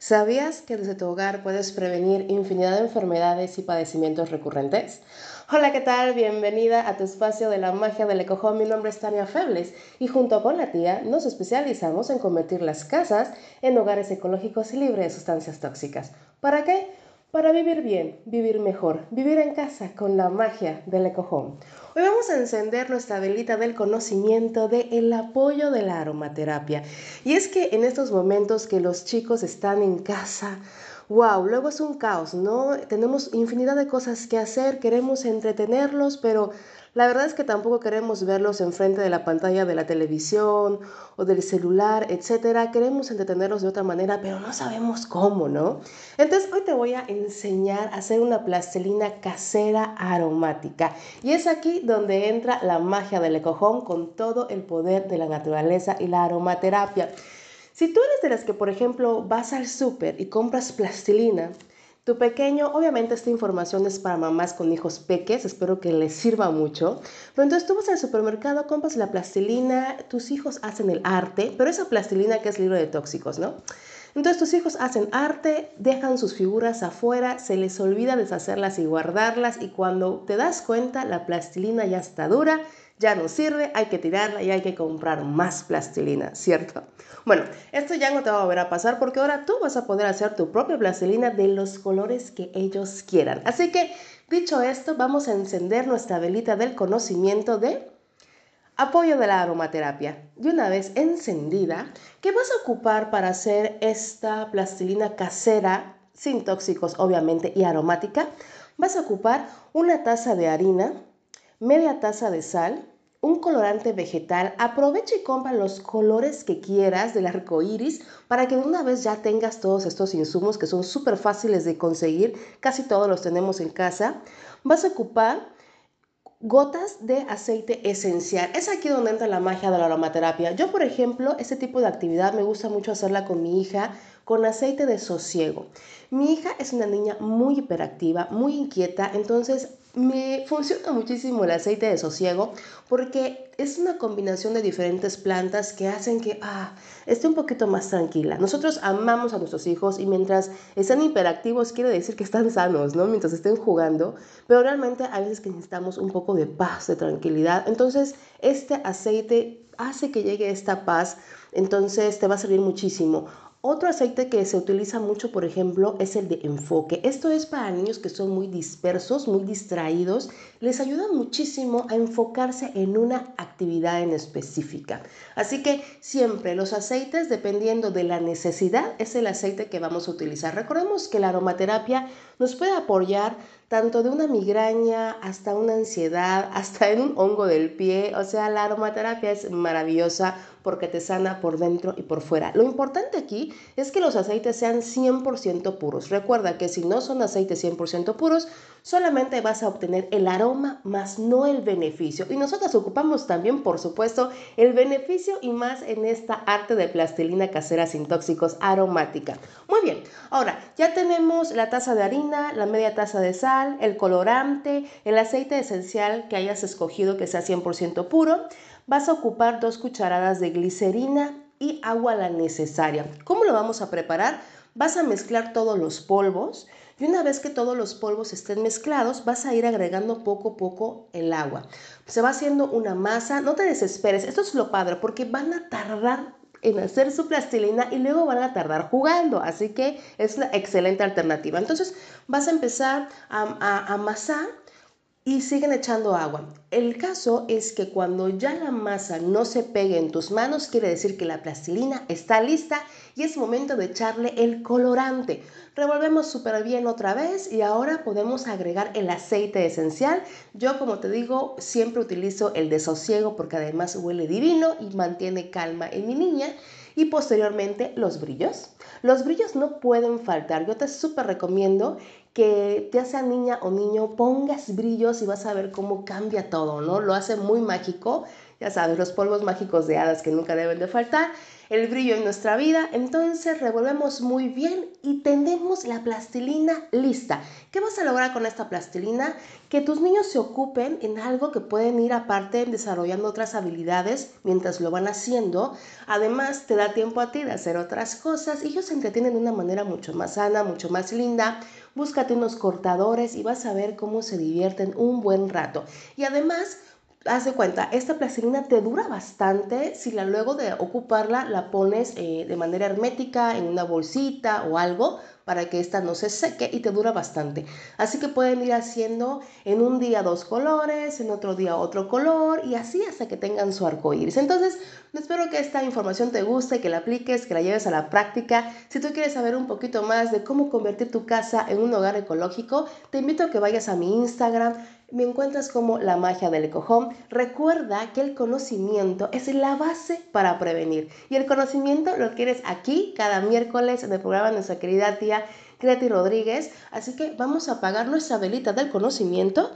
¿Sabías que desde tu hogar puedes prevenir infinidad de enfermedades y padecimientos recurrentes? Hola, ¿qué tal? Bienvenida a tu espacio de la magia del ecojón. Mi nombre es Tania Febles y junto con la tía nos especializamos en convertir las casas en hogares ecológicos y libres de sustancias tóxicas. ¿Para qué? Para vivir bien, vivir mejor, vivir en casa con la magia del ecojón. Vamos a encender nuestra velita del conocimiento del el apoyo de la aromaterapia. Y es que en estos momentos que los chicos están en casa, wow, luego es un caos, ¿no? Tenemos infinidad de cosas que hacer, queremos entretenerlos, pero la verdad es que tampoco queremos verlos enfrente de la pantalla de la televisión o del celular, etcétera. Queremos entretenerlos de otra manera, pero no sabemos cómo, ¿no? Entonces, hoy te voy a enseñar a hacer una plastilina casera aromática. Y es aquí donde entra la magia del ecojón con todo el poder de la naturaleza y la aromaterapia. Si tú eres de las que, por ejemplo, vas al súper y compras plastilina, tu pequeño, obviamente esta información es para mamás con hijos peques, espero que les sirva mucho. Pero entonces tú vas al supermercado, compras la plastilina, tus hijos hacen el arte, pero esa plastilina que es libre de tóxicos, ¿no? Entonces tus hijos hacen arte, dejan sus figuras afuera, se les olvida deshacerlas y guardarlas y cuando te das cuenta la plastilina ya está dura, ya no sirve, hay que tirarla y hay que comprar más plastilina, ¿cierto? Bueno, esto ya no te va a volver a pasar porque ahora tú vas a poder hacer tu propia plastilina de los colores que ellos quieran. Así que, dicho esto, vamos a encender nuestra velita del conocimiento de apoyo de la aromaterapia. Y una vez encendida, ¿qué vas a ocupar para hacer esta plastilina casera, sin tóxicos obviamente y aromática? Vas a ocupar una taza de harina, media taza de sal, un colorante vegetal, aprovecha y compra los colores que quieras del arco iris para que de una vez ya tengas todos estos insumos que son súper fáciles de conseguir, casi todos los tenemos en casa. Vas a ocupar gotas de aceite esencial. Es aquí donde entra la magia de la aromaterapia. Yo, por ejemplo, este tipo de actividad me gusta mucho hacerla con mi hija con aceite de sosiego. Mi hija es una niña muy hiperactiva, muy inquieta, entonces me funciona muchísimo el aceite de sosiego porque es una combinación de diferentes plantas que hacen que ah, esté un poquito más tranquila. Nosotros amamos a nuestros hijos y mientras están hiperactivos quiere decir que están sanos, ¿no? Mientras estén jugando, pero realmente a veces que necesitamos un poco de paz, de tranquilidad. Entonces, este aceite hace que llegue esta paz, entonces te va a servir muchísimo. Otro aceite que se utiliza mucho, por ejemplo, es el de enfoque. Esto es para niños que son muy dispersos, muy distraídos. Les ayuda muchísimo a enfocarse en una actividad en específica. Así que siempre los aceites, dependiendo de la necesidad, es el aceite que vamos a utilizar. Recordemos que la aromaterapia nos puede apoyar tanto de una migraña hasta una ansiedad, hasta en un hongo del pie. O sea, la aromaterapia es maravillosa porque te sana por dentro y por fuera. Lo importante aquí es que los aceites sean 100% puros. Recuerda que si no son aceites 100% puros, solamente vas a obtener el aroma más no el beneficio. Y nosotros ocupamos también, por supuesto, el beneficio y más en esta arte de plastilina casera sin tóxicos aromática. Muy bien, ahora ya tenemos la taza de harina, la media taza de sal, el colorante, el aceite esencial que hayas escogido que sea 100% puro. Vas a ocupar dos cucharadas de glicerina y agua la necesaria. ¿Cómo lo vamos a preparar? Vas a mezclar todos los polvos y una vez que todos los polvos estén mezclados, vas a ir agregando poco a poco el agua. Se va haciendo una masa, no te desesperes, esto es lo padre porque van a tardar en hacer su plastilina y luego van a tardar jugando, así que es la excelente alternativa. Entonces vas a empezar a, a amasar y siguen echando agua. El caso es que cuando ya la masa no se pegue en tus manos, quiere decir que la plastilina está lista y es momento de echarle el colorante. Revolvemos súper bien otra vez y ahora podemos agregar el aceite esencial. Yo, como te digo, siempre utilizo el desosiego porque además huele divino y mantiene calma en mi niña. Y posteriormente los brillos. Los brillos no pueden faltar. Yo te súper recomiendo que ya sea niña o niño, pongas brillos y vas a ver cómo cambia todo, ¿no? Lo hace muy mágico, ya sabes, los polvos mágicos de hadas que nunca deben de faltar. el brillo en nuestra vida, entonces revolvemos muy bien y tenemos la plastilina lista. ¿Qué vas a lograr con esta plastilina? Que tus niños se ocupen en algo que pueden ir aparte desarrollando otras habilidades mientras lo van haciendo. Además, te da tiempo a ti de hacer otras cosas y ellos se entretienen de una manera mucho más sana, mucho más linda. Búscate unos cortadores y vas a ver cómo se divierten un buen rato. Y además, haz de cuenta, esta plastilina te dura bastante si la luego de ocuparla la pones eh, de manera hermética en una bolsita o algo para que esta no se seque y te dura bastante. Así que pueden ir haciendo en un día dos colores, en otro día otro color y así hasta que tengan su arco iris. Entonces, espero que esta información te guste, que la apliques, que la lleves a la práctica. Si tú quieres saber un poquito más de cómo convertir tu casa en un hogar ecológico, te invito a que vayas a mi Instagram me encuentras como la magia del ecojón. Recuerda que el conocimiento es la base para prevenir. Y el conocimiento lo quieres aquí cada miércoles en el programa de nuestra querida tía Creti Rodríguez. Así que vamos a apagar nuestra velita del conocimiento.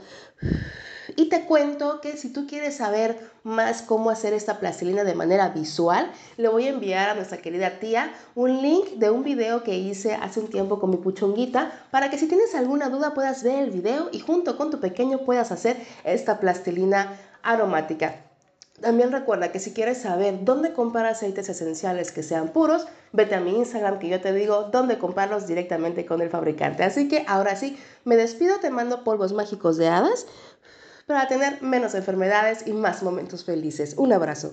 Y te cuento que si tú quieres saber más cómo hacer esta plastilina de manera visual, le voy a enviar a nuestra querida tía un link de un video que hice hace un tiempo con mi puchonguita para que si tienes alguna duda puedas ver el video y junto con tu pequeño puedas hacer esta plastilina aromática. También recuerda que si quieres saber dónde comprar aceites esenciales que sean puros, vete a mi Instagram que yo te digo dónde comprarlos directamente con el fabricante. Así que ahora sí, me despido, te mando polvos mágicos de hadas para tener menos enfermedades y más momentos felices. Un abrazo.